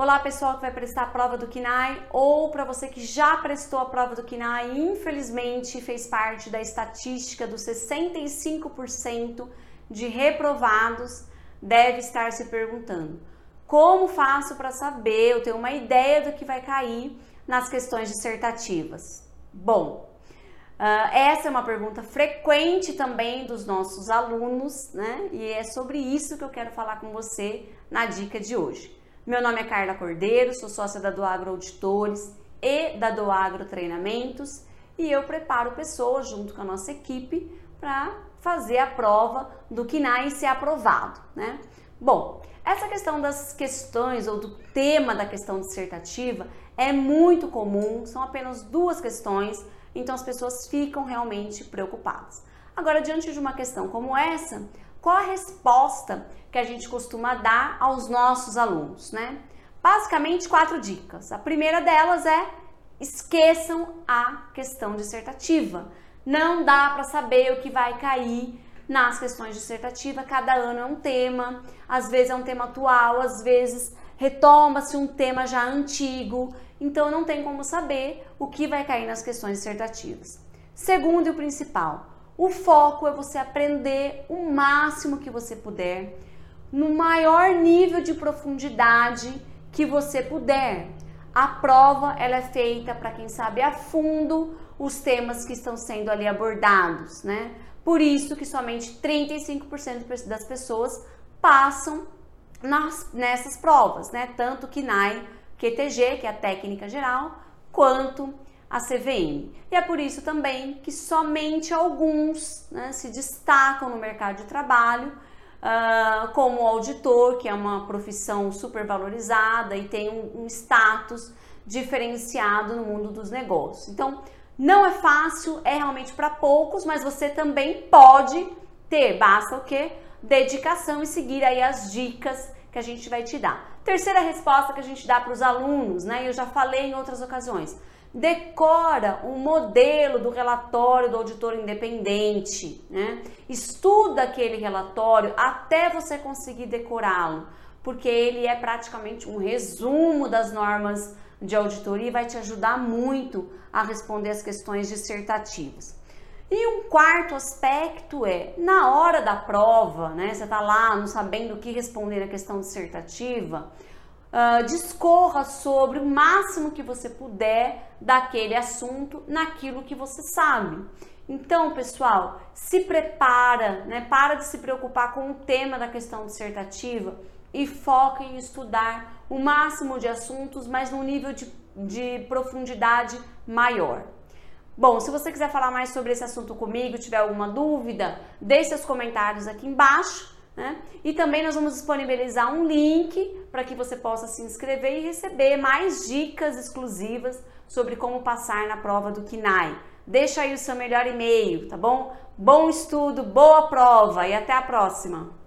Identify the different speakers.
Speaker 1: Olá, pessoal que vai prestar a prova do KINAI ou para você que já prestou a prova do KINAI e infelizmente fez parte da estatística dos 65% de reprovados, deve estar se perguntando: como faço para saber, eu tenho uma ideia do que vai cair nas questões dissertativas? Bom, uh, essa é uma pergunta frequente também dos nossos alunos, né? E é sobre isso que eu quero falar com você na dica de hoje. Meu nome é Carla Cordeiro, sou sócia da Doagro Auditores e da Doagro Treinamentos e eu preparo pessoas junto com a nossa equipe para fazer a prova do KINAI ser aprovado, né? Bom, essa questão das questões ou do tema da questão dissertativa é muito comum, são apenas duas questões, então as pessoas ficam realmente preocupadas. Agora, diante de uma questão como essa, qual a resposta que a gente costuma dar aos nossos alunos, né? Basicamente, quatro dicas. A primeira delas é esqueçam a questão dissertativa. Não dá para saber o que vai cair nas questões dissertativas, cada ano é um tema, às vezes é um tema atual, às vezes retoma-se um tema já antigo, então não tem como saber o que vai cair nas questões dissertativas. Segundo e o principal, o foco é você aprender o máximo que você puder, no maior nível de profundidade que você puder. A prova ela é feita para quem sabe a fundo os temas que estão sendo ali abordados, né? Por isso que somente 35% das pessoas passam nas, nessas provas, né? Tanto KINAI, QTG, que é a técnica geral, quanto a CVM. E é por isso também que somente alguns né, se destacam no mercado de trabalho, uh, como auditor, que é uma profissão super valorizada e tem um, um status diferenciado no mundo dos negócios. Então, não é fácil, é realmente para poucos, mas você também pode ter, basta o que? Dedicação e seguir aí as dicas que a gente vai te dar. Terceira resposta que a gente dá para os alunos, né? Eu já falei em outras ocasiões decora um modelo do relatório do auditor independente, né? Estuda aquele relatório até você conseguir decorá-lo, porque ele é praticamente um resumo das normas de auditoria e vai te ajudar muito a responder as questões dissertativas. E um quarto aspecto é, na hora da prova, né, você está lá não sabendo o que responder na questão dissertativa, Uh, discorra sobre o máximo que você puder daquele assunto naquilo que você sabe. Então, pessoal, se prepara, né? Para de se preocupar com o tema da questão dissertativa e foca em estudar o máximo de assuntos, mas num nível de, de profundidade maior. Bom, se você quiser falar mais sobre esse assunto comigo, tiver alguma dúvida, deixe seus comentários aqui embaixo né? E também nós vamos disponibilizar um link para que você possa se inscrever e receber mais dicas exclusivas sobre como passar na prova do KINAI. Deixa aí o seu melhor e-mail, tá bom? Bom estudo, boa prova e até a próxima!